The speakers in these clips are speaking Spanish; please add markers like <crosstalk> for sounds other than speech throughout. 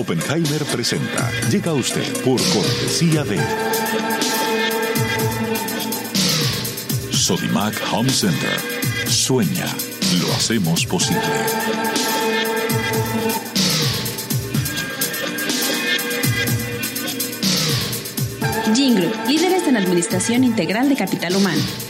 Oppenheimer presenta. Llega usted por cortesía de Sodimac Home Center. Sueña, lo hacemos posible. Jingle, líderes en administración integral de capital humano.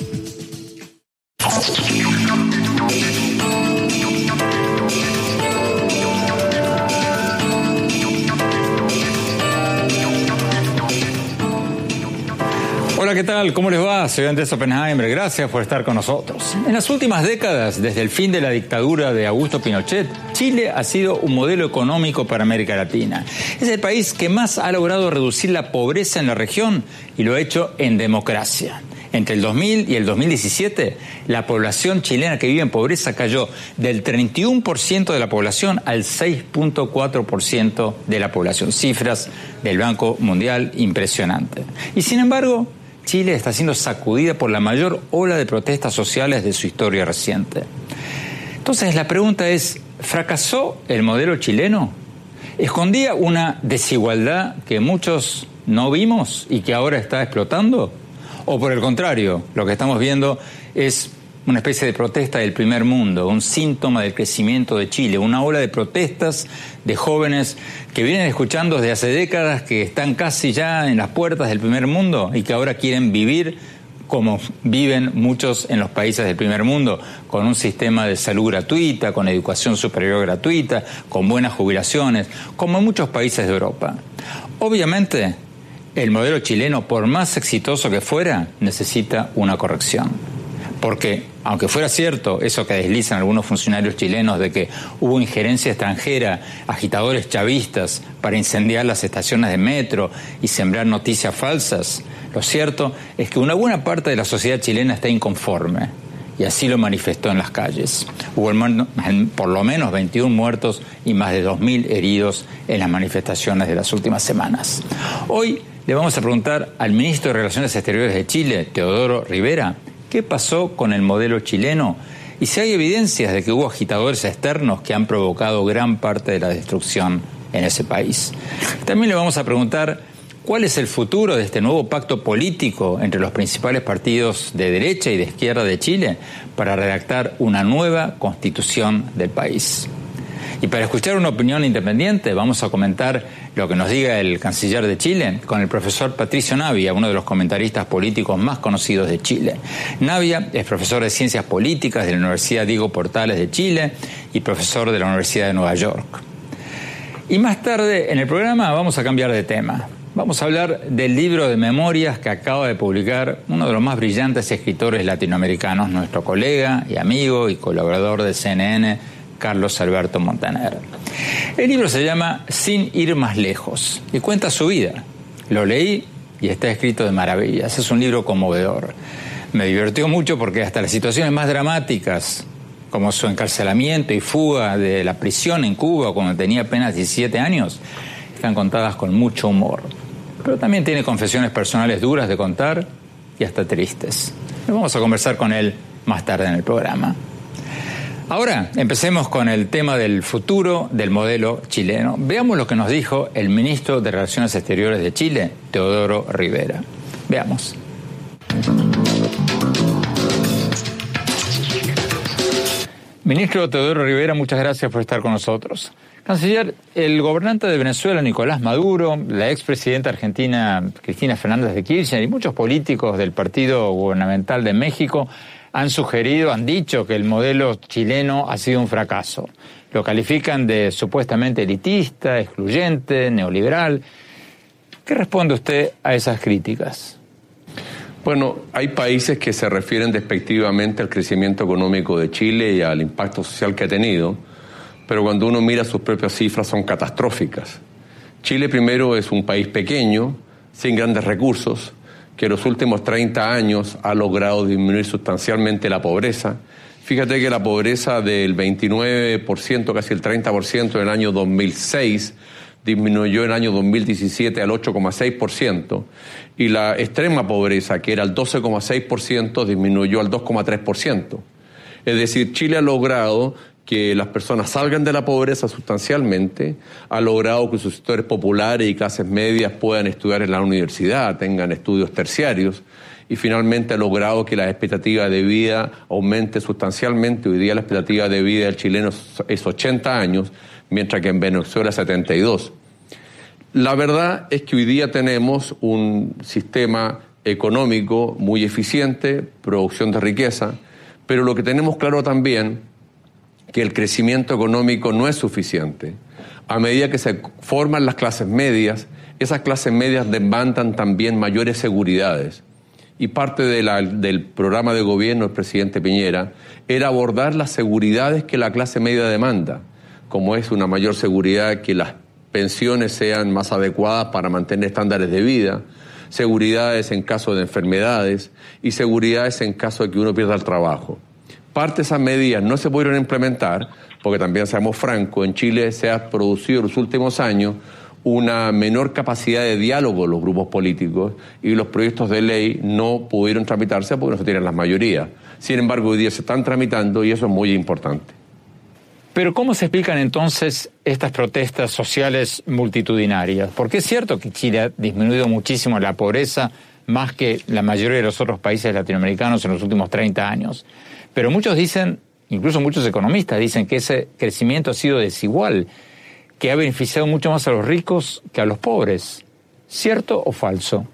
Hola, ¿qué tal? ¿Cómo les va? Soy Andrés Oppenheimer. Gracias por estar con nosotros. En las últimas décadas, desde el fin de la dictadura de Augusto Pinochet, Chile ha sido un modelo económico para América Latina. Es el país que más ha logrado reducir la pobreza en la región y lo ha hecho en democracia. Entre el 2000 y el 2017, la población chilena que vive en pobreza cayó del 31% de la población al 6.4% de la población. Cifras del Banco Mundial impresionante. Y sin embargo, Chile está siendo sacudida por la mayor ola de protestas sociales de su historia reciente. Entonces la pregunta es, ¿fracasó el modelo chileno? ¿Escondía una desigualdad que muchos no vimos y que ahora está explotando? ¿O por el contrario, lo que estamos viendo es una especie de protesta del primer mundo, un síntoma del crecimiento de Chile, una ola de protestas de jóvenes que vienen escuchando desde hace décadas, que están casi ya en las puertas del primer mundo y que ahora quieren vivir como viven muchos en los países del primer mundo, con un sistema de salud gratuita, con educación superior gratuita, con buenas jubilaciones, como en muchos países de Europa. Obviamente, el modelo chileno, por más exitoso que fuera, necesita una corrección porque aunque fuera cierto eso que deslizan algunos funcionarios chilenos de que hubo injerencia extranjera, agitadores chavistas para incendiar las estaciones de metro y sembrar noticias falsas, lo cierto es que una buena parte de la sociedad chilena está inconforme y así lo manifestó en las calles. Hubo por lo menos 21 muertos y más de 2.000 heridos en las manifestaciones de las últimas semanas. Hoy le vamos a preguntar al ministro de Relaciones Exteriores de Chile, Teodoro Rivera, qué pasó con el modelo chileno y si hay evidencias de que hubo agitadores externos que han provocado gran parte de la destrucción en ese país. También le vamos a preguntar cuál es el futuro de este nuevo pacto político entre los principales partidos de derecha y de izquierda de Chile para redactar una nueva constitución del país. Y para escuchar una opinión independiente, vamos a comentar lo que nos diga el canciller de Chile con el profesor Patricio Navia, uno de los comentaristas políticos más conocidos de Chile. Navia es profesor de Ciencias Políticas de la Universidad Diego Portales de Chile y profesor de la Universidad de Nueva York. Y más tarde en el programa vamos a cambiar de tema. Vamos a hablar del libro de memorias que acaba de publicar uno de los más brillantes escritores latinoamericanos, nuestro colega y amigo y colaborador de CNN, Carlos Alberto Montaner. El libro se llama Sin ir más lejos y cuenta su vida. Lo leí y está escrito de maravillas. Es un libro conmovedor. Me divirtió mucho porque hasta las situaciones más dramáticas, como su encarcelamiento y fuga de la prisión en Cuba cuando tenía apenas 17 años, están contadas con mucho humor. Pero también tiene confesiones personales duras de contar y hasta tristes. Vamos a conversar con él más tarde en el programa. Ahora, empecemos con el tema del futuro del modelo chileno. Veamos lo que nos dijo el ministro de Relaciones Exteriores de Chile, Teodoro Rivera. Veamos. Ministro Teodoro Rivera, muchas gracias por estar con nosotros. Canciller, el gobernante de Venezuela, Nicolás Maduro, la expresidenta argentina Cristina Fernández de Kirchner y muchos políticos del Partido Gubernamental de México han sugerido, han dicho que el modelo chileno ha sido un fracaso. Lo califican de supuestamente elitista, excluyente, neoliberal. ¿Qué responde usted a esas críticas? Bueno, hay países que se refieren despectivamente al crecimiento económico de Chile y al impacto social que ha tenido, pero cuando uno mira sus propias cifras son catastróficas. Chile primero es un país pequeño, sin grandes recursos, que en los últimos 30 años ha logrado disminuir sustancialmente la pobreza. Fíjate que la pobreza del 29%, casi el 30% en el año 2006, disminuyó en el año 2017 al 8,6% y la extrema pobreza, que era el 12,6%, disminuyó al 2,3%. Es decir, Chile ha logrado que las personas salgan de la pobreza sustancialmente, ha logrado que sus sectores populares y clases medias puedan estudiar en la universidad, tengan estudios terciarios y finalmente ha logrado que la expectativa de vida aumente sustancialmente. Hoy día la expectativa de vida del chileno es 80 años, mientras que en Venezuela 72. La verdad es que hoy día tenemos un sistema económico muy eficiente, producción de riqueza, pero lo que tenemos claro también que el crecimiento económico no es suficiente. A medida que se forman las clases medias, esas clases medias demandan también mayores seguridades. Y parte del programa de gobierno del presidente Piñera era abordar las seguridades que la clase media demanda, como es una mayor seguridad que las pensiones sean más adecuadas para mantener estándares de vida, seguridades en caso de enfermedades y seguridades en caso de que uno pierda el trabajo. Parte de esas medidas no se pudieron implementar porque también seamos francos, en Chile se ha producido en los últimos años una menor capacidad de diálogo en los grupos políticos y los proyectos de ley no pudieron tramitarse porque no se tienen las mayorías. Sin embargo, hoy día se están tramitando y eso es muy importante. Pero ¿cómo se explican entonces estas protestas sociales multitudinarias? Porque es cierto que Chile ha disminuido muchísimo la pobreza más que la mayoría de los otros países latinoamericanos en los últimos 30 años. Pero muchos dicen, incluso muchos economistas dicen que ese crecimiento ha sido desigual, que ha beneficiado mucho más a los ricos que a los pobres. ¿Cierto o falso?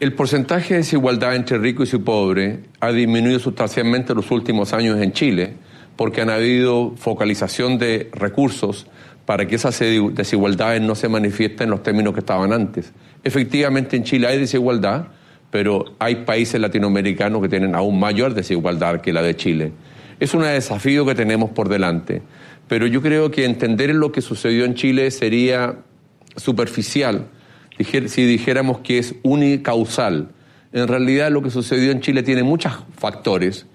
El porcentaje de desigualdad entre rico y pobre ha disminuido sustancialmente en los últimos años en Chile, porque han habido focalización de recursos para que esas desigualdades no se manifiesten en los términos que estaban antes. Efectivamente, en Chile hay desigualdad, pero hay países latinoamericanos que tienen aún mayor desigualdad que la de Chile. Es un desafío que tenemos por delante, pero yo creo que entender lo que sucedió en Chile sería superficial si dijéramos que es unicausal. En realidad lo que sucedió en Chile tiene muchos factores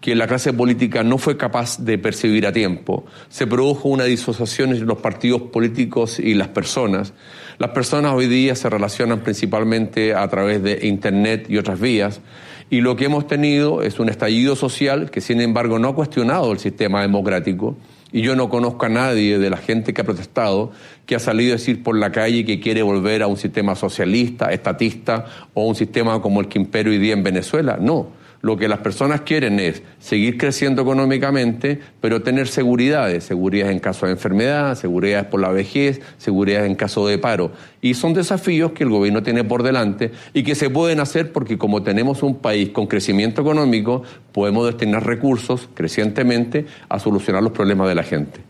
que la clase política no fue capaz de percibir a tiempo. Se produjo una disociación entre los partidos políticos y las personas. Las personas hoy día se relacionan principalmente a través de Internet y otras vías. Y lo que hemos tenido es un estallido social que, sin embargo, no ha cuestionado el sistema democrático. Y yo no conozco a nadie de la gente que ha protestado que ha salido a decir por la calle que quiere volver a un sistema socialista, estatista o un sistema como el que impera hoy día en Venezuela. No lo que las personas quieren es seguir creciendo económicamente, pero tener seguridades, seguridad en caso de enfermedad, seguridad por la vejez, seguridad en caso de paro. Y son desafíos que el gobierno tiene por delante y que se pueden hacer porque como tenemos un país con crecimiento económico, podemos destinar recursos crecientemente a solucionar los problemas de la gente.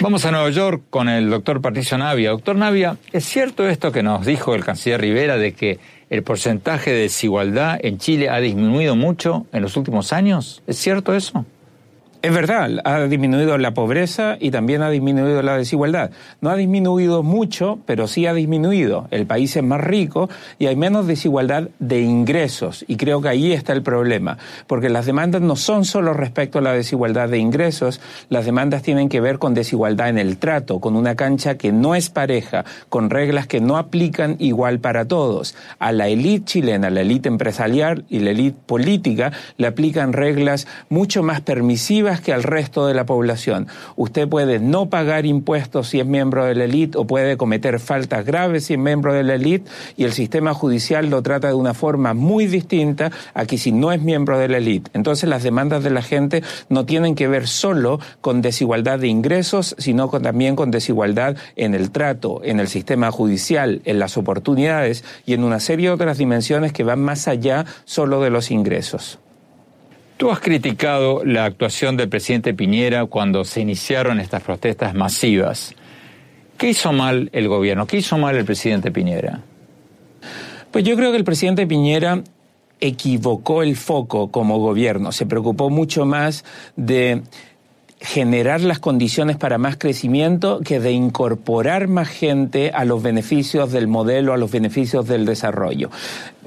Vamos a Nueva York con el doctor Patricio Navia. Doctor Navia, ¿es cierto esto que nos dijo el canciller Rivera de que el porcentaje de desigualdad en Chile ha disminuido mucho en los últimos años. ¿Es cierto eso? Es verdad, ha disminuido la pobreza y también ha disminuido la desigualdad. No ha disminuido mucho, pero sí ha disminuido. El país es más rico y hay menos desigualdad de ingresos. Y creo que ahí está el problema, porque las demandas no son solo respecto a la desigualdad de ingresos, las demandas tienen que ver con desigualdad en el trato, con una cancha que no es pareja, con reglas que no aplican igual para todos. A la élite chilena, la élite empresarial y la élite política le aplican reglas mucho más permisivas que al resto de la población. Usted puede no pagar impuestos si es miembro de la élite o puede cometer faltas graves si es miembro de la élite y el sistema judicial lo trata de una forma muy distinta a que si no es miembro de la élite. Entonces las demandas de la gente no tienen que ver solo con desigualdad de ingresos, sino también con desigualdad en el trato, en el sistema judicial, en las oportunidades y en una serie de otras dimensiones que van más allá solo de los ingresos. Tú has criticado la actuación del presidente Piñera cuando se iniciaron estas protestas masivas. ¿Qué hizo mal el gobierno? ¿Qué hizo mal el presidente Piñera? Pues yo creo que el presidente Piñera equivocó el foco como gobierno. Se preocupó mucho más de generar las condiciones para más crecimiento que de incorporar más gente a los beneficios del modelo, a los beneficios del desarrollo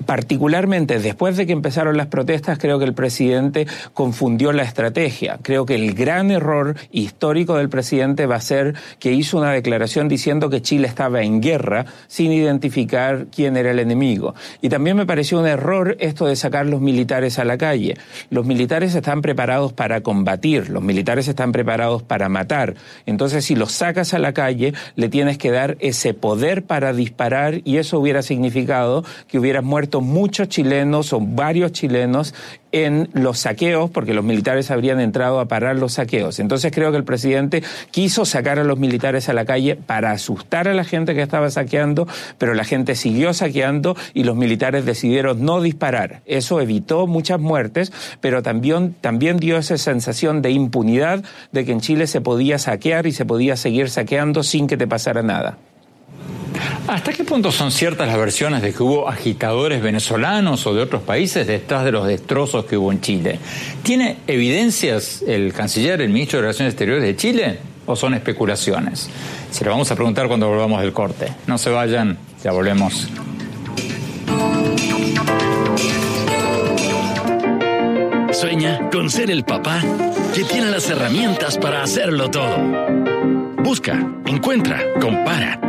particularmente después de que empezaron las protestas, creo que el presidente confundió la estrategia. Creo que el gran error histórico del presidente va a ser que hizo una declaración diciendo que Chile estaba en guerra sin identificar quién era el enemigo. Y también me pareció un error esto de sacar los militares a la calle. Los militares están preparados para combatir, los militares están preparados para matar. Entonces, si los sacas a la calle, le tienes que dar ese poder para disparar y eso hubiera significado que hubieras muerto muchos chilenos o varios chilenos en los saqueos, porque los militares habrían entrado a parar los saqueos. Entonces creo que el presidente quiso sacar a los militares a la calle para asustar a la gente que estaba saqueando, pero la gente siguió saqueando y los militares decidieron no disparar. Eso evitó muchas muertes, pero también, también dio esa sensación de impunidad de que en Chile se podía saquear y se podía seguir saqueando sin que te pasara nada. ¿Hasta qué punto son ciertas las versiones de que hubo agitadores venezolanos o de otros países detrás de los destrozos que hubo en Chile? ¿Tiene evidencias el canciller, el ministro de Relaciones Exteriores de Chile? ¿O son especulaciones? Se lo vamos a preguntar cuando volvamos del corte. No se vayan, ya volvemos. Sueña con ser el papá que tiene las herramientas para hacerlo todo. Busca, encuentra, compara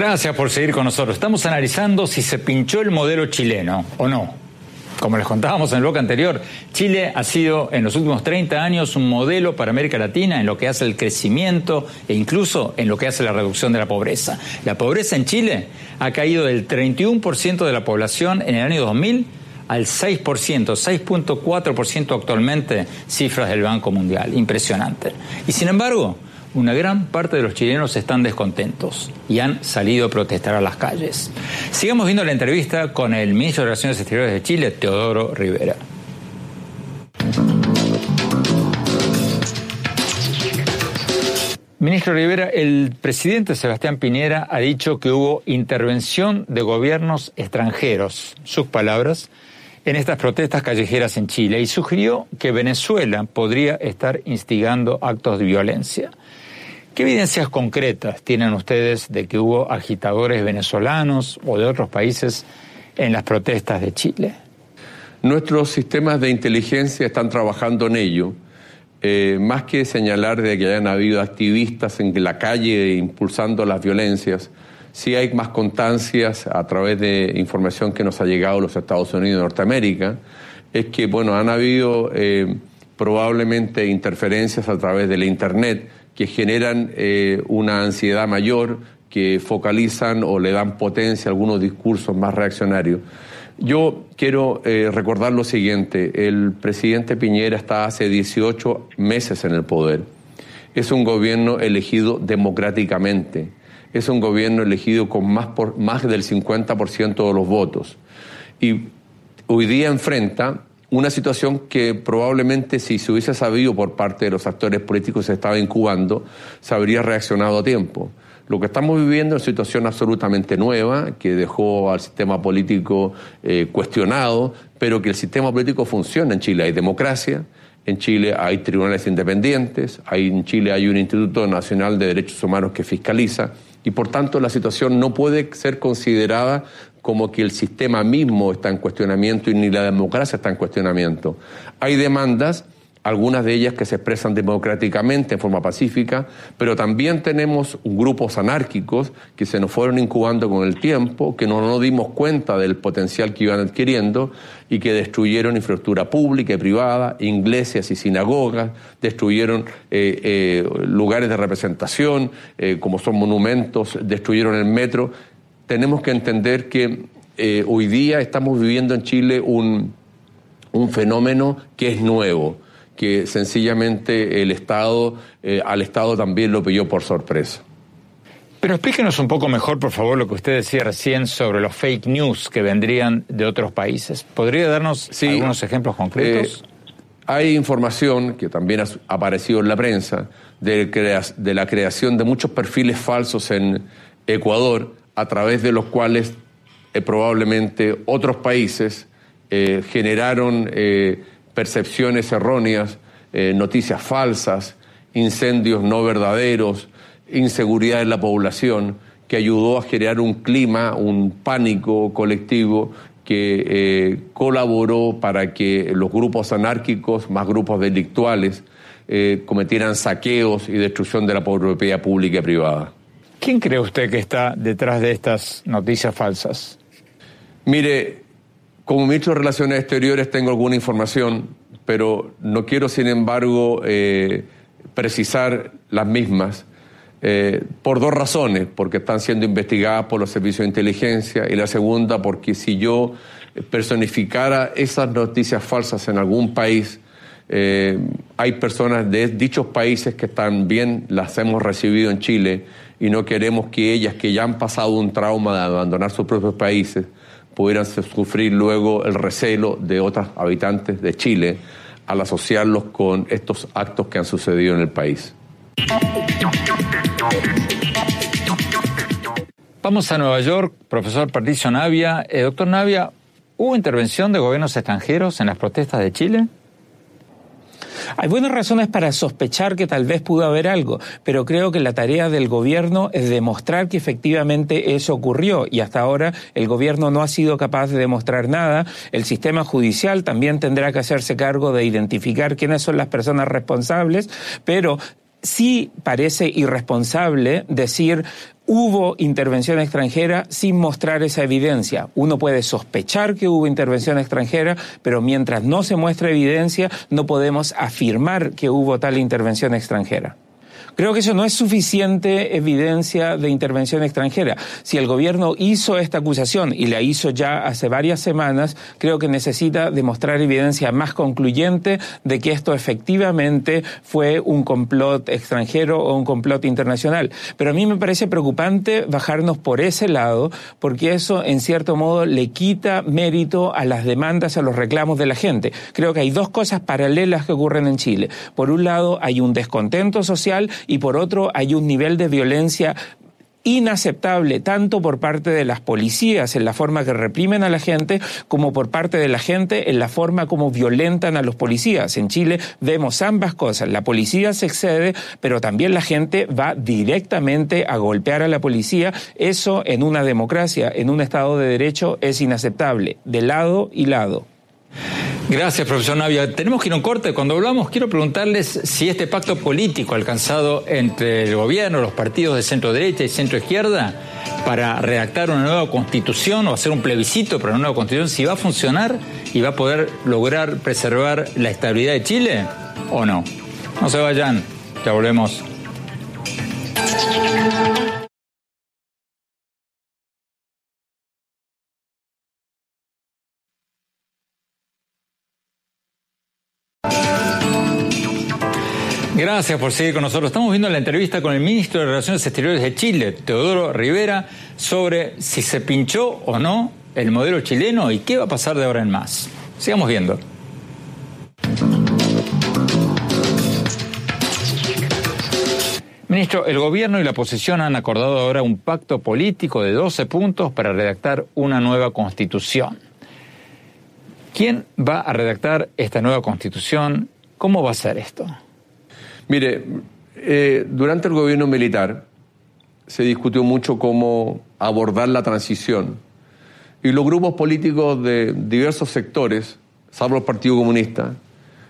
Gracias por seguir con nosotros. Estamos analizando si se pinchó el modelo chileno o no. Como les contábamos en el bloque anterior, Chile ha sido en los últimos 30 años un modelo para América Latina en lo que hace el crecimiento e incluso en lo que hace la reducción de la pobreza. La pobreza en Chile ha caído del 31% de la población en el año 2000 al 6%, 6.4% actualmente, cifras del Banco Mundial. Impresionante. Y sin embargo, una gran parte de los chilenos están descontentos y han salido a protestar a las calles. Sigamos viendo la entrevista con el ministro de Relaciones Exteriores de Chile, Teodoro Rivera. Ministro Rivera, el presidente Sebastián Piñera ha dicho que hubo intervención de gobiernos extranjeros, sus palabras, en estas protestas callejeras en Chile y sugirió que Venezuela podría estar instigando actos de violencia. ¿Qué evidencias concretas tienen ustedes de que hubo agitadores venezolanos o de otros países en las protestas de Chile? Nuestros sistemas de inteligencia están trabajando en ello. Eh, más que señalar de que hayan habido activistas en la calle impulsando las violencias, sí hay más constancias a través de información que nos ha llegado los Estados Unidos de Norteamérica, es que, bueno, han habido eh, probablemente interferencias a través de la Internet que generan eh, una ansiedad mayor, que focalizan o le dan potencia a algunos discursos más reaccionarios. Yo quiero eh, recordar lo siguiente, el presidente Piñera está hace 18 meses en el poder. Es un gobierno elegido democráticamente, es un gobierno elegido con más, por, más del 50% de los votos. Y hoy día enfrenta una situación que probablemente si se hubiese sabido por parte de los actores políticos se estaba incubando, se habría reaccionado a tiempo. Lo que estamos viviendo es una situación absolutamente nueva, que dejó al sistema político eh, cuestionado, pero que el sistema político funciona en Chile. Hay democracia, En Chile hay tribunales independientes, hay, en Chile hay un Instituto Nacional de Derechos Humanos que fiscaliza y por tanto la situación no puede ser considerada como que el sistema mismo está en cuestionamiento y ni la democracia está en cuestionamiento. Hay demandas algunas de ellas que se expresan democráticamente en forma pacífica, pero también tenemos grupos anárquicos que se nos fueron incubando con el tiempo, que no nos dimos cuenta del potencial que iban adquiriendo y que destruyeron infraestructura pública y privada, iglesias y sinagogas, destruyeron eh, eh, lugares de representación, eh, como son monumentos, destruyeron el metro. Tenemos que entender que hoy día estamos viviendo en Chile un, un fenómeno que es nuevo que sencillamente el Estado, eh, al Estado también lo pilló por sorpresa. Pero explíquenos un poco mejor, por favor, lo que usted decía recién sobre los fake news que vendrían de otros países. ¿Podría darnos algunos ejemplos concretos? Eh, hay información que también ha aparecido en la prensa de, de la creación de muchos perfiles falsos en Ecuador, a través de los cuales eh, probablemente otros países generaron percepciones erróneas, eh, noticias falsas, incendios no verdaderos, inseguridad en la población, que ayudó a generar un clima, un pánico colectivo que eh, colaboró para que los grupos anárquicos, más grupos delictuales, eh, cometieran saqueos y destrucción de la propiedad pública y privada. ¿Quién cree usted que está detrás de estas noticias falsas? Mire, como ministro de Relaciones Exteriores tengo alguna información, pero no quiero, sin embargo, eh, precisar las mismas. Eh, por dos razones, porque están siendo investigadas por los servicios de inteligencia y la segunda porque si yo personificara esas noticias falsas en algún país, eh, hay personas de dichos países que también las hemos recibido en Chile y no queremos que ellas que ya han pasado un trauma de abandonar sus propios países pudieran sufrir luego el recelo de otros habitantes de Chile al asociarlos con estos actos que han sucedido en el país. Vamos a Nueva York, profesor Patricio Navia. Eh, doctor Navia, ¿hubo intervención de gobiernos extranjeros en las protestas de Chile? Hay buenas razones para sospechar que tal vez pudo haber algo, pero creo que la tarea del gobierno es demostrar que efectivamente eso ocurrió y hasta ahora el gobierno no ha sido capaz de demostrar nada. El sistema judicial también tendrá que hacerse cargo de identificar quiénes son las personas responsables, pero sí parece irresponsable decir hubo intervención extranjera sin mostrar esa evidencia. Uno puede sospechar que hubo intervención extranjera, pero mientras no se muestre evidencia, no podemos afirmar que hubo tal intervención extranjera. Creo que eso no es suficiente evidencia de intervención extranjera. Si el gobierno hizo esta acusación y la hizo ya hace varias semanas, creo que necesita demostrar evidencia más concluyente de que esto efectivamente fue un complot extranjero o un complot internacional. Pero a mí me parece preocupante bajarnos por ese lado, porque eso en cierto modo le quita mérito a las demandas, a los reclamos de la gente. Creo que hay dos cosas paralelas que ocurren en Chile. Por un lado, hay un descontento social y por otro hay un nivel de violencia inaceptable tanto por parte de las policías en la forma que reprimen a la gente como por parte de la gente en la forma como violentan a los policías. En Chile vemos ambas cosas. La policía se excede, pero también la gente va directamente a golpear a la policía. Eso en una democracia, en un Estado de Derecho, es inaceptable, de lado y lado. Gracias, profesor Navia. Tenemos que ir a un corte. Cuando hablamos, quiero preguntarles si este pacto político alcanzado entre el gobierno, los partidos de centro derecha y centro izquierda para redactar una nueva constitución o hacer un plebiscito para una nueva constitución, si va a funcionar y va a poder lograr preservar la estabilidad de Chile o no. No se vayan, ya volvemos. Gracias por seguir con nosotros. Estamos viendo la entrevista con el ministro de Relaciones Exteriores de Chile, Teodoro Rivera, sobre si se pinchó o no el modelo chileno y qué va a pasar de ahora en más. Sigamos viendo. Ministro, el gobierno y la oposición han acordado ahora un pacto político de 12 puntos para redactar una nueva constitución. ¿Quién va a redactar esta nueva constitución ¿Cómo va a ser esto? Mire, eh, durante el gobierno militar se discutió mucho cómo abordar la transición y los grupos políticos de diversos sectores, salvo el Partido Comunista,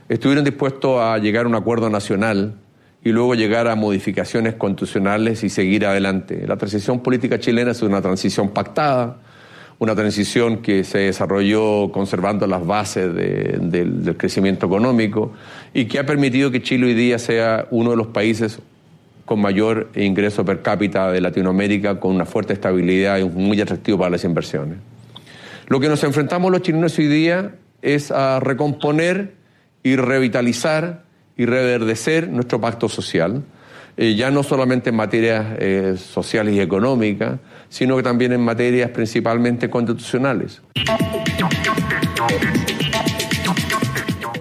estuvieron dispuestos a llegar a un acuerdo nacional y luego llegar a modificaciones constitucionales y seguir adelante. La transición política chilena es una transición pactada, una transición que se desarrolló conservando las bases del crecimiento económico y que ha permitido que Chile hoy día sea uno de los países con mayor ingreso per cápita de Latinoamérica, con una fuerte estabilidad y muy atractivo para las inversiones. Lo que nos enfrentamos los chilenos hoy día es a recomponer y revitalizar y reverdecer nuestro pacto social, eh, ya no solamente en materias eh, sociales y económicas, sino que también en materias principalmente constitucionales.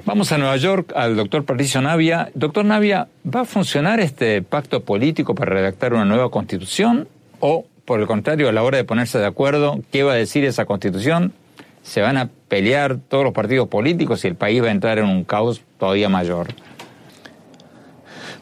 Vamos a Nueva York al doctor Patricio Navia. Doctor Navia, ¿va a funcionar este pacto político para redactar una nueva constitución? ¿O, por el contrario, a la hora de ponerse de acuerdo, qué va a decir esa constitución? ¿Se van a pelear todos los partidos políticos y el país va a entrar en un caos todavía mayor?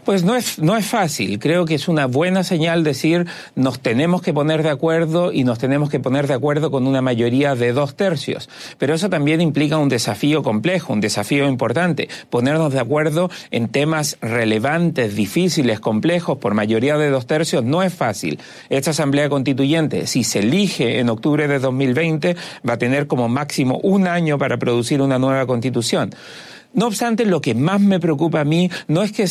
Pues no es, no es fácil. Creo que es una buena señal decir nos tenemos que poner de acuerdo y nos tenemos que poner de acuerdo con una mayoría de dos tercios. Pero eso también implica un desafío complejo, un desafío importante. Ponernos de acuerdo en temas relevantes, difíciles, complejos por mayoría de dos tercios no es fácil. Esta Asamblea Constituyente, si se elige en octubre de 2020, va a tener como máximo un año para producir una nueva constitución. No obstante, lo que más me preocupa a mí no es que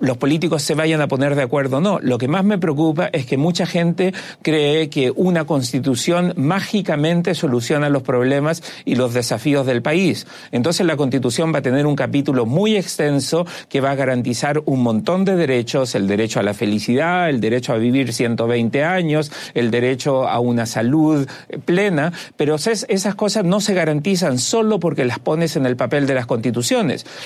los políticos se vayan a poner de acuerdo, no. Lo que más me preocupa es que mucha gente cree que una constitución mágicamente soluciona los problemas y los desafíos del país. Entonces la constitución va a tener un capítulo muy extenso que va a garantizar un montón de derechos, el derecho a la felicidad, el derecho a vivir 120 años, el derecho a una salud plena, pero esas cosas no se garantizan solo porque las pones en el papel de las constituciones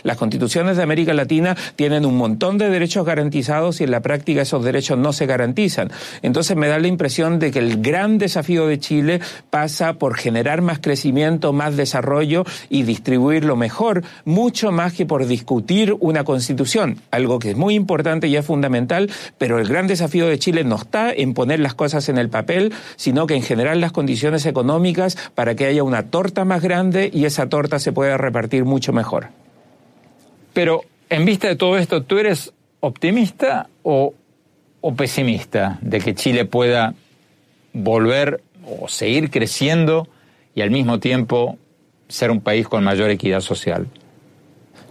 las constituciones de América Latina tienen un montón de derechos garantizados y en la práctica esos derechos no se garantizan. Entonces me da la impresión de que el gran desafío de Chile pasa por generar más crecimiento, más desarrollo y distribuirlo mejor, mucho más que por discutir una constitución, algo que es muy importante y es fundamental, pero el gran desafío de Chile no está en poner las cosas en el papel, sino que en generar las condiciones económicas para que haya una torta más grande y esa torta se pueda repartir mucho mejor. Pero en vista de todo esto, ¿tú eres optimista o, pesimista de que Chile pueda volver o seguir creciendo y al mismo tiempo ser un país con mayor equidad social?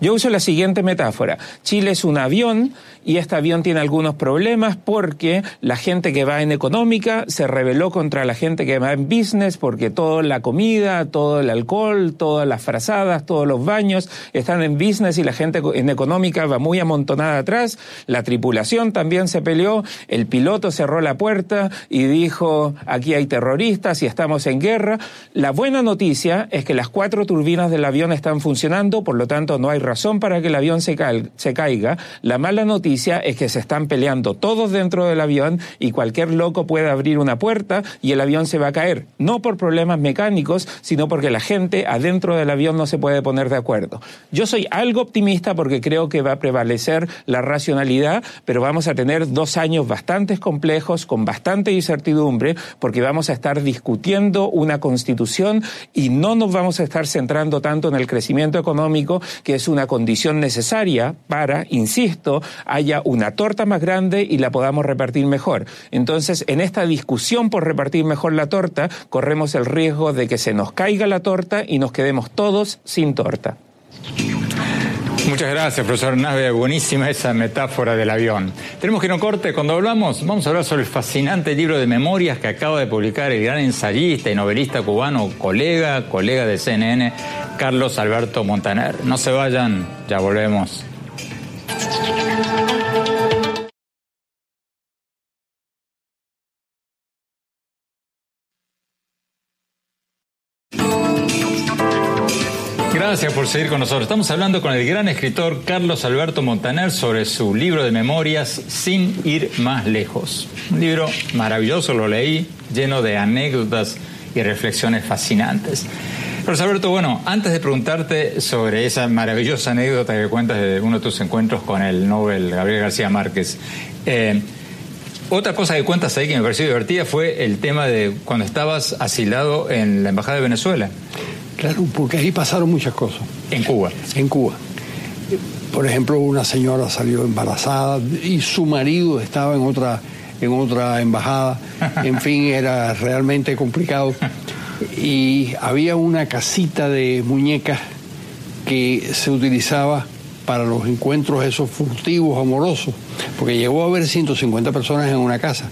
Yo uso la siguiente metáfora. Chile es un avión y este avión tiene algunos problemas porque la gente que va en económica se rebeló contra la gente que va en business porque toda la comida, todo el alcohol, todas las frazadas, todos los baños están en business y la gente en económica va muy amontonada atrás. La tripulación también se peleó, el piloto cerró la puerta y dijo aquí hay terroristas y estamos en guerra. La buena noticia es que las cuatro turbinas del avión están funcionando, por lo tanto no hay razón para que el avión se, caiga. La mala noticia es que se están peleando todos dentro del avión y cualquier loco puede abrir una puerta y el avión se va a caer. No por problemas mecánicos, sino porque la gente adentro del avión no se puede poner de acuerdo. Yo soy algo optimista porque creo que va a prevalecer la racionalidad, pero vamos a tener dos años bastante complejos, con bastante incertidumbre, porque vamos a estar discutiendo una constitución y no nos vamos a estar centrando tanto en el crecimiento económico, que es una condición necesaria para, insisto, hay haya una torta más grande y la podamos repartir mejor. Entonces, en esta discusión por repartir mejor la torta, corremos el riesgo de que se nos caiga la torta y nos quedemos todos sin torta. <laughs> Muchas gracias, profesor Nave. Buenísima esa metáfora del avión. Tenemos que un corte. Cuando hablamos, vamos a hablar sobre el fascinante libro de memorias que acaba de publicar el gran ensayista y novelista cubano, colega, colega de CNN, Carlos Alberto Montaner. No se vayan, ya volvemos. Gracias por seguir con nosotros. Estamos hablando con el gran escritor Carlos Alberto Montaner sobre su libro de memorias Sin ir más lejos. Un libro maravilloso, lo leí, lleno de anécdotas y reflexiones fascinantes. Carlos Alberto, bueno, antes de preguntarte sobre esa maravillosa anécdota que cuentas de uno de tus encuentros con el Nobel Gabriel García Márquez, eh, otra cosa que cuentas ahí que me pareció divertida fue el tema de cuando estabas asilado en la Embajada de Venezuela. Claro, porque ahí pasaron muchas cosas. En Cuba. En Cuba. Por ejemplo, una señora salió embarazada y su marido estaba en otra, en otra embajada. <laughs> En fin, era realmente complicado. Y había una casita de muñecas que se utilizaba para los encuentros esos furtivos, amorosos, porque llegó a haber 150 personas en una casa.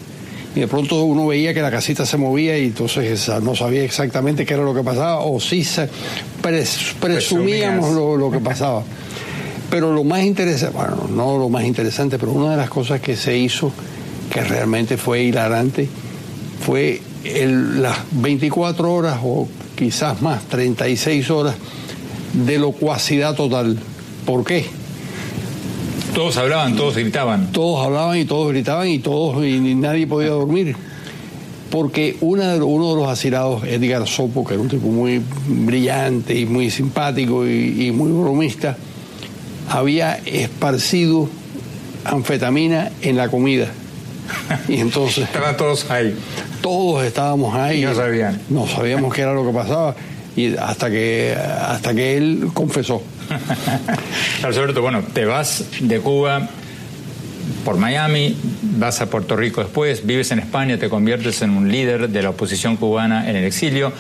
Y de pronto uno veía que la casita se movía y entonces no sabía exactamente qué era lo que pasaba, o sí se presumíamos lo, lo que pasaba. Pero lo más interesante, bueno, no lo más interesante, pero una de las cosas que se hizo que realmente fue hilarante fue el, las 24 horas o quizás más, 36 horas de locuacidad total. ¿Por qué? Todos hablaban, todos gritaban. Todos hablaban y todos gritaban y todos y nadie podía dormir. Porque una de, uno de los asilados, Edgar Sopo, que era un tipo muy brillante y muy simpático y, y muy bromista, había esparcido anfetamina en la comida. Y entonces. <laughs> Estaban todos ahí. Todos estábamos ahí. Y no sabían. No sabíamos qué era lo que pasaba. Y hasta que, hasta que él confesó. <laughs> Alberto, bueno, te vas de Cuba por Miami, vas a Puerto Rico después, vives en España, te conviertes en un líder de la oposición cubana en el exilio.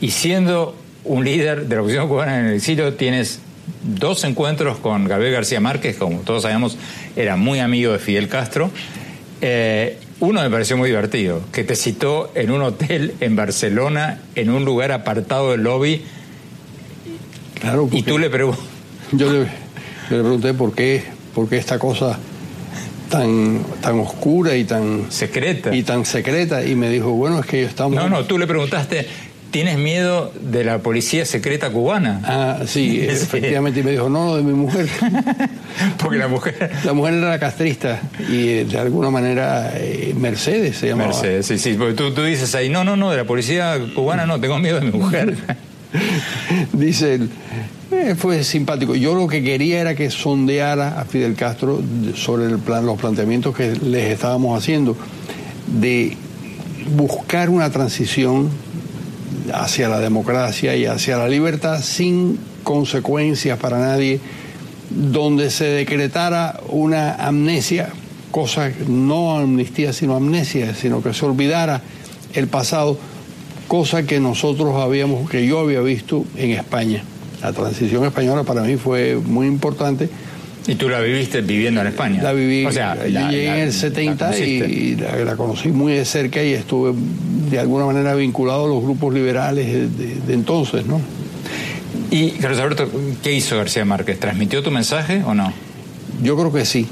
Y siendo un líder de la oposición cubana en el exilio, tienes dos encuentros con Gabriel García Márquez, como todos sabemos, era muy amigo de Fidel Castro. Eh, uno me pareció muy divertido, que te citó en un hotel en Barcelona, en un lugar apartado del lobby. Claro, y tú le preguntas. Yo le, le, pregunté por qué, por qué esta cosa tan, tan oscura y tan secreta. Y tan secreta. Y me dijo, bueno, es que estamos. No, no, tú le preguntaste, ¿tienes miedo de la policía secreta cubana? Ah, sí, <laughs> efectivamente. Y me dijo, no, de mi mujer. <laughs> Porque la mujer. La mujer era la castrista y de alguna manera eh, Mercedes se llamaba. Mercedes, sí, sí. Porque tú, tú dices ahí, no, no, no, de la policía cubana no, tengo miedo de mi mujer. <laughs> <laughs> Dice él. Eh, fue simpático. Yo lo que quería era que sondeara a Fidel Castro sobre los planteamientos que les estábamos haciendo de buscar una transición hacia la democracia y hacia la libertad sin consecuencias para nadie, donde se decretara una amnesia, cosa no amnistía sino amnesia, sino que se olvidara el pasado, cosa que nosotros habíamos, que yo había visto en España. La transición española para mí fue muy importante. ¿Y tú la viviste viviendo en España? La viví. O sea, la, llegué la, en el 70 y la, la, conocí muy de cerca y estuve de alguna manera vinculado a los grupos liberales de, de, de entonces, ¿no? Y, Carlos Alberto, ¿qué hizo García Márquez? ¿Transmitió tu mensaje o no? Yo creo que sí.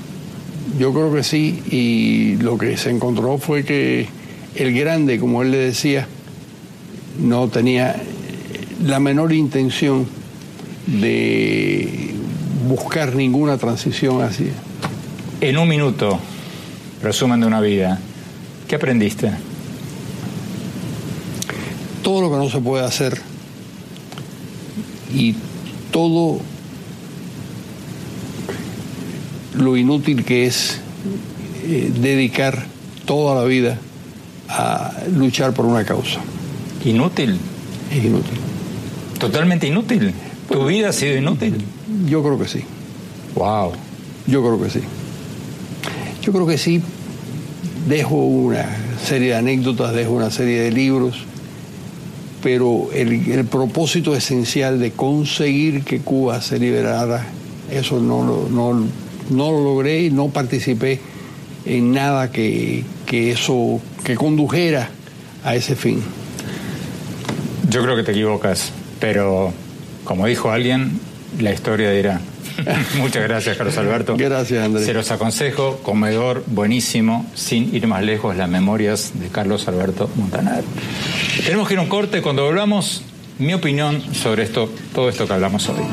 Yo creo que sí. Y lo que se encontró fue que el grande, como él le decía, no tenía la menor intención de buscar ninguna transición así. En un minuto, resumen de una vida, ¿qué aprendiste? Todo lo que no se puede hacer y todo lo inútil que es eh, dedicar toda la vida a luchar por una causa. ¿Inútil? Es inútil. ¿Totalmente inútil? ¿Tu vida ha sido inútil? Yo creo que sí. Wow. Yo creo que sí. Yo creo que sí. Dejo una serie de anécdotas, dejo una serie de libros, pero el, el propósito esencial de conseguir que Cuba se liberara, eso no, lo- no, no lo logré y no participé en nada que, que eso, que condujera a ese fin. Yo creo que te equivocas, pero como dijo alguien, la historia dirá. <laughs> Muchas gracias, Carlos Alberto. Gracias, Andrés. Se los aconsejo, comedor buenísimo, sin ir más lejos, las memorias de Carlos Alberto Montanar. Tenemos que ir a un corte cuando volvamos, mi opinión sobre esto, todo esto que hablamos hoy.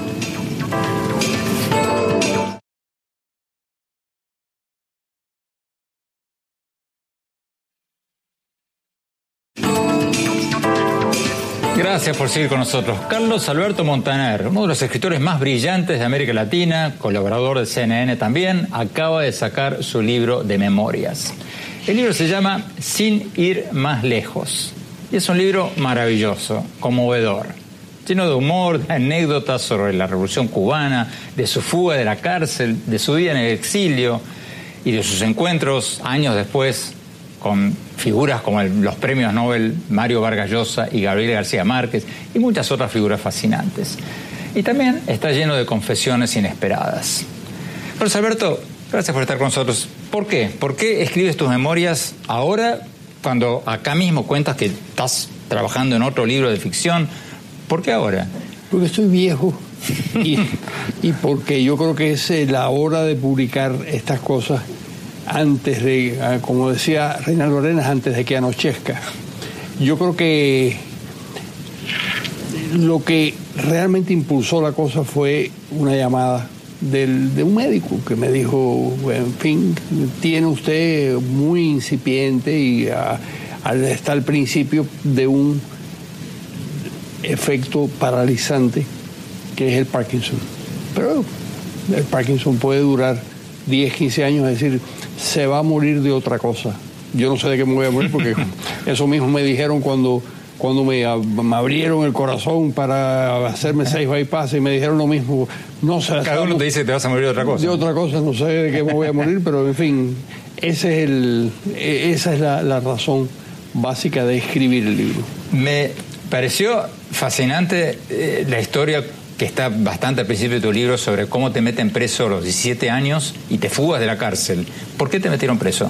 Gracias por seguir con nosotros. Carlos Alberto Montaner, uno de los escritores más brillantes de América Latina, colaborador de CNN también, acaba de sacar su libro de memorias. El libro se llama Sin ir más lejos. Y es un libro maravilloso, conmovedor, lleno de humor, de anécdotas sobre la revolución cubana, de su fuga de la cárcel, de su vida en el exilio y de sus encuentros años después con figuras como el- los premios Nobel Mario Vargas Llosa y Gabriel García Márquez y muchas otras figuras fascinantes. Y también está lleno de confesiones inesperadas. Carlos Alberto, gracias por estar con nosotros. ¿Por qué? ¿Por qué escribes tus memorias ahora cuando acá mismo cuentas que estás trabajando en otro libro de ficción? ¿Por qué ahora? Porque estoy viejo <laughs> y, y porque yo creo que es eh, la hora de publicar estas cosas antes de, ah, como decía Reinaldo Arenas, antes de que anochezca. Yo creo que lo que realmente impulsó la cosa fue una llamada del- de un médico que me dijo, en fin, tiene usted muy incipiente y ah, al- está al principio de un efecto paralizante que es el Parkinson. Pero el Parkinson puede durar 10, 15 años, es decir, se va a morir de otra cosa. Yo no sé de qué me voy a morir porque <laughs> eso mismo me dijeron cuando, cuando me, ab- me abrieron el corazón para hacerme seis bypass y me dijeron lo mismo. No sé, Cada uno te dice que te vas a morir de otra cosa. de otra cosa, no sé de qué me voy a morir, pero en fin, ese es el, e- esa es la, la razón básica de escribir el libro. Me pareció fascinante eh, la historia que está bastante al principio de tu libro sobre cómo te meten preso a los 17 años y te fugas de la cárcel. ¿Por qué te metieron preso?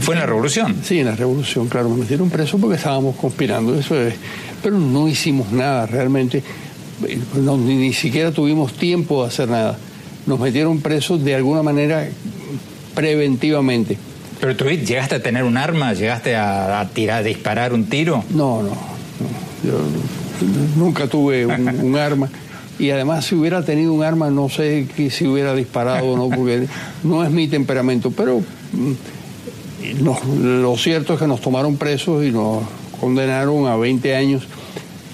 ¿Fue en la revolución? Sí, en la revolución, claro, me metieron preso porque estábamos conspirando, eso es. Pero no hicimos nada realmente, no, ni, ni siquiera tuvimos tiempo de hacer nada. Nos metieron presos de alguna manera preventivamente. ¿Pero tú llegaste a tener un arma? ¿Llegaste a, a tirar, a disparar un tiro? No, no, no. Yo nunca tuve un, un <laughs> arma. Y además, si hubiera tenido un arma, no sé si hubiera disparado o no, porque <laughs> no es mi temperamento. Pero mm, lo cierto es que nos tomaron presos y nos condenaron a 20 años,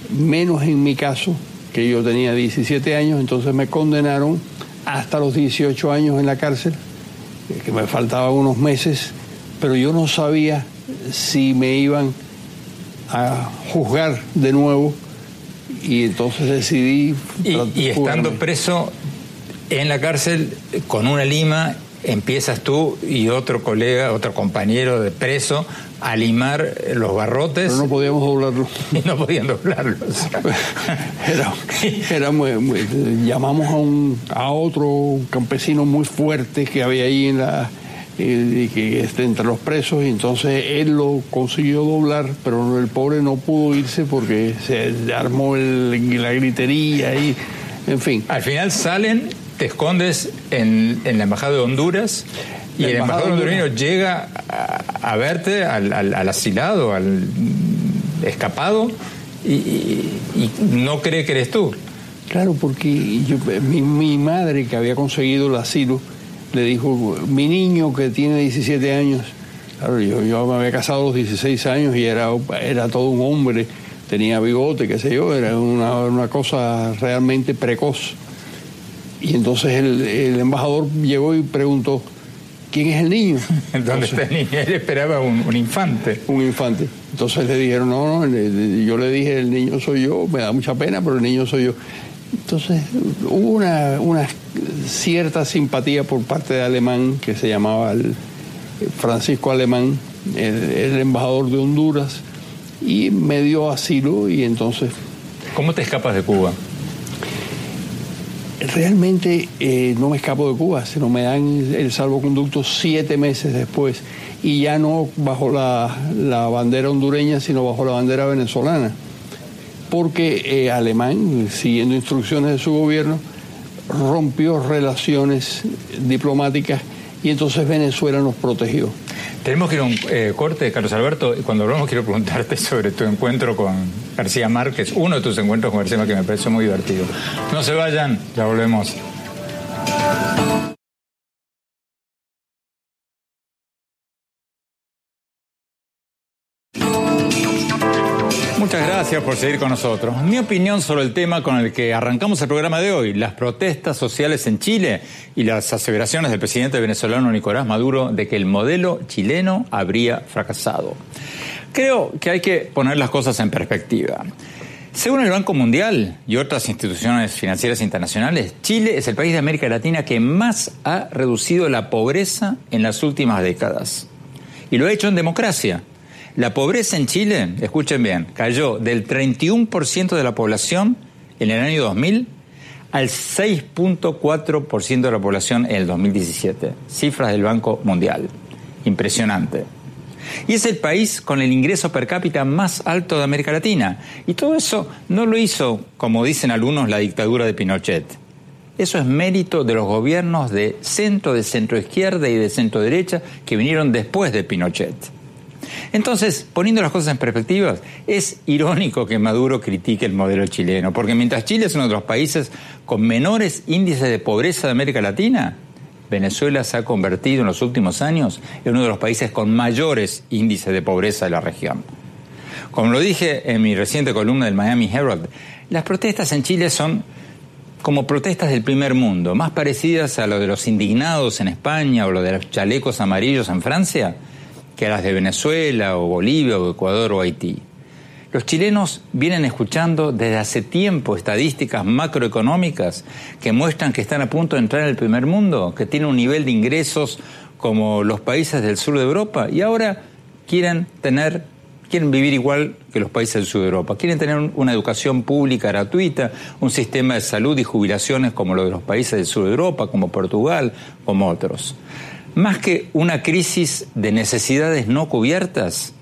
menos en mi caso, que yo tenía 17 años, entonces me condenaron hasta los 18 años en la cárcel, eh, que me faltaban unos meses, pero yo no sabía si me iban a juzgar de nuevo y entonces decidí Y, y estando preso en la cárcel con una lima, empiezas tú y otro colega, otro compañero de preso a limar los barrotes. pero no podíamos doblarlo <laughs> y no podían doblarlos. <laughs> era, era muy, muy- llamamos a un a otro campesino muy fuerte que había ahí en la eh, y que este, entre los presos y entonces él lo consiguió doblar pero el pobre no pudo irse porque se armó el- la gritería y en fin. Al final salen, te escondes en, en la embajada de Honduras y el embajador hondureño llega a, a verte al, al- al asilado, al escapado y, y- y no cree que eres tú. Claro, porque yo, mi, mi madre, que había conseguido el asilo, le dijo, mi niño que tiene 17 años, claro, yo, yo me había casado a los 16 años y era, era todo un hombre, tenía bigote, qué sé yo, era una, una cosa realmente precoz. Y entonces el, el embajador llegó y preguntó, ¿quién es el niño? <laughs> ¿Dónde está el niño? Él esperaba un, un infante. un infante. Entonces le dijeron, no, no, le- yo le dije, el niño soy yo, me da mucha pena, pero el niño soy yo. Entonces hubo una, una cierta simpatía por parte de Alemán, que se llamaba el Francisco Alemán, el, el embajador de Honduras, y me dio asilo y entonces ¿Cómo te escapas de Cuba? realmente eh, no me escapo de Cuba, sino me dan el salvoconducto siete meses después y ya no bajo la, la bandera hondureña, sino bajo la bandera venezolana. Porque eh, Alemán, siguiendo instrucciones de su gobierno, rompió relaciones diplomáticas y entonces Venezuela nos protegió. Tenemos que ir a un eh, corte, Carlos Alberto, y cuando hablamos quiero preguntarte <laughs> sobre tu encuentro con García Márquez, uno de tus encuentros con García Márquez que me pareció muy divertido. No se vayan, ya volvemos. Gracias por seguir con nosotros. Mi opinión sobre el tema con el que arrancamos el programa de hoy, las protestas sociales en Chile y las aseveraciones del presidente venezolano Nicolás Maduro de que el modelo chileno habría fracasado. Creo que hay que poner las cosas en perspectiva. Según el Banco Mundial y otras instituciones financieras internacionales, Chile es el país de América Latina que más ha reducido la pobreza en las últimas décadas. Y lo ha hecho en democracia. La pobreza en Chile, escuchen bien, cayó del 31% de la población en el año 2000 al 6.4% de la población en el 2017. Cifras del Banco Mundial. Impresionante. Y es el país con el ingreso per cápita más alto de América Latina. Y todo eso no lo hizo, como dicen algunos, la dictadura de Pinochet. Eso es mérito de los gobiernos de centro, de centro izquierda y de centro derecha que vinieron después de Pinochet. Entonces, poniendo las cosas en perspectiva, es irónico que Maduro critique el modelo chileno, porque mientras Chile es uno de los países con menores índices de pobreza de América Latina, Venezuela se ha convertido en los últimos años en uno de los países con mayores índices de pobreza de la región. Como lo dije en mi reciente columna del Miami Herald, las protestas en Chile son como protestas del primer mundo, más parecidas a lo de los indignados en España o lo de los chalecos amarillos en Francia, que a las de Venezuela o Bolivia o Ecuador o Haití. Los chilenos vienen escuchando desde hace tiempo estadísticas macroeconómicas que muestran que están a punto de entrar en el primer mundo, que tienen un nivel de ingresos como los países del sur de Europa y ahora quieren tener quieren vivir igual que los países del sur de Europa, quieren tener una educación pública gratuita, un sistema de salud y jubilaciones como lo de los países del sur de Europa, como Portugal, como otros. Más que una crisis de necesidades no cubiertas,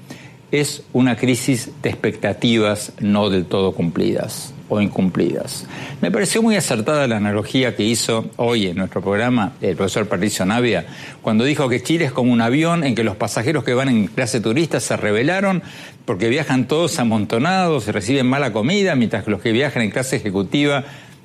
es una crisis de expectativas no del todo cumplidas o incumplidas. Me pareció muy acertada la analogía que hizo hoy en nuestro programa el profesor Patricio Navia, cuando dijo que Chile es como un avión en que los pasajeros que van en clase turista se rebelaron porque viajan todos amontonados y reciben mala comida, mientras que los que viajan en clase ejecutiva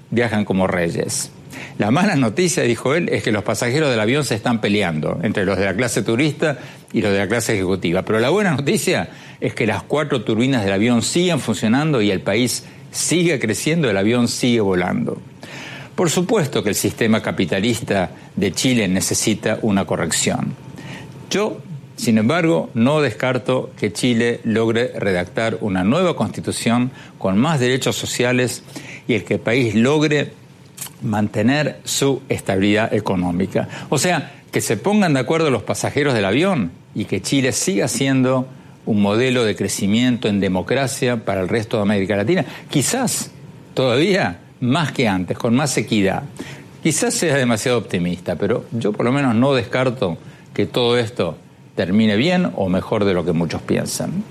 viajan como reyes. La mala noticia, dijo él, es que los pasajeros del avión se están peleando entre los de la clase turista y los de la clase ejecutiva. Pero la buena noticia es que las cuatro turbinas del avión siguen funcionando y el país sigue creciendo, el avión sigue volando. Por supuesto que el sistema capitalista de Chile necesita una corrección. Yo, sin embargo, no descarto que Chile logre redactar una nueva constitución con más derechos sociales y el que el país logre mantener su estabilidad económica. O sea, que se pongan de acuerdo los pasajeros del avión y que Chile siga siendo un modelo de crecimiento en democracia para el resto de América Latina. Quizás todavía más que antes, con más equidad. Quizás sea demasiado optimista, pero yo por lo menos no descarto que todo esto termine bien o mejor de lo que muchos piensan.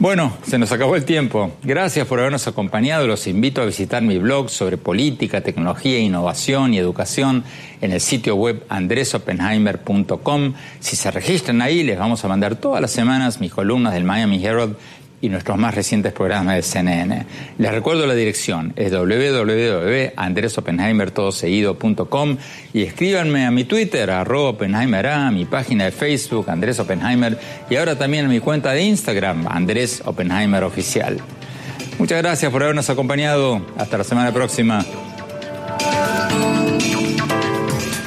Bueno, se nos acabó el tiempo. Gracias por habernos acompañado. Los invito a visitar mi blog sobre política, tecnología, innovación y educación en el sitio web andresopenheimer.com. Si se registran ahí, les vamos a mandar todas las semanas mis columnas del Miami Herald y nuestros más recientes programas de CNN. Les recuerdo la dirección, es www.andresopenheimertodoseguido.com y escríbanme a mi Twitter, arroba Oppenheimer a mi página de Facebook, Andrés Oppenheimer, y ahora también a mi cuenta de Instagram, Andrés Oppenheimer Oficial. Muchas gracias por habernos acompañado. Hasta la semana próxima.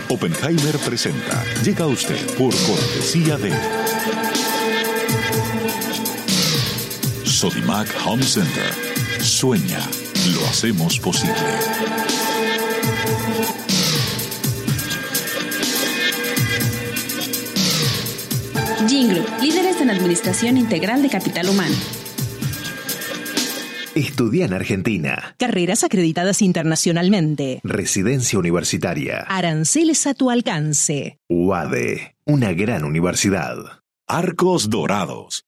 Oppenheimer presenta. Llega usted por cortesía de... Sodimac Home Center. Sueña, lo hacemos posible. Jingle, líderes en administración integral de capital humano. Estudia en Argentina. Carreras acreditadas internacionalmente. Residencia universitaria. Aranceles a tu alcance. UADE, una gran universidad. Arcos Dorados.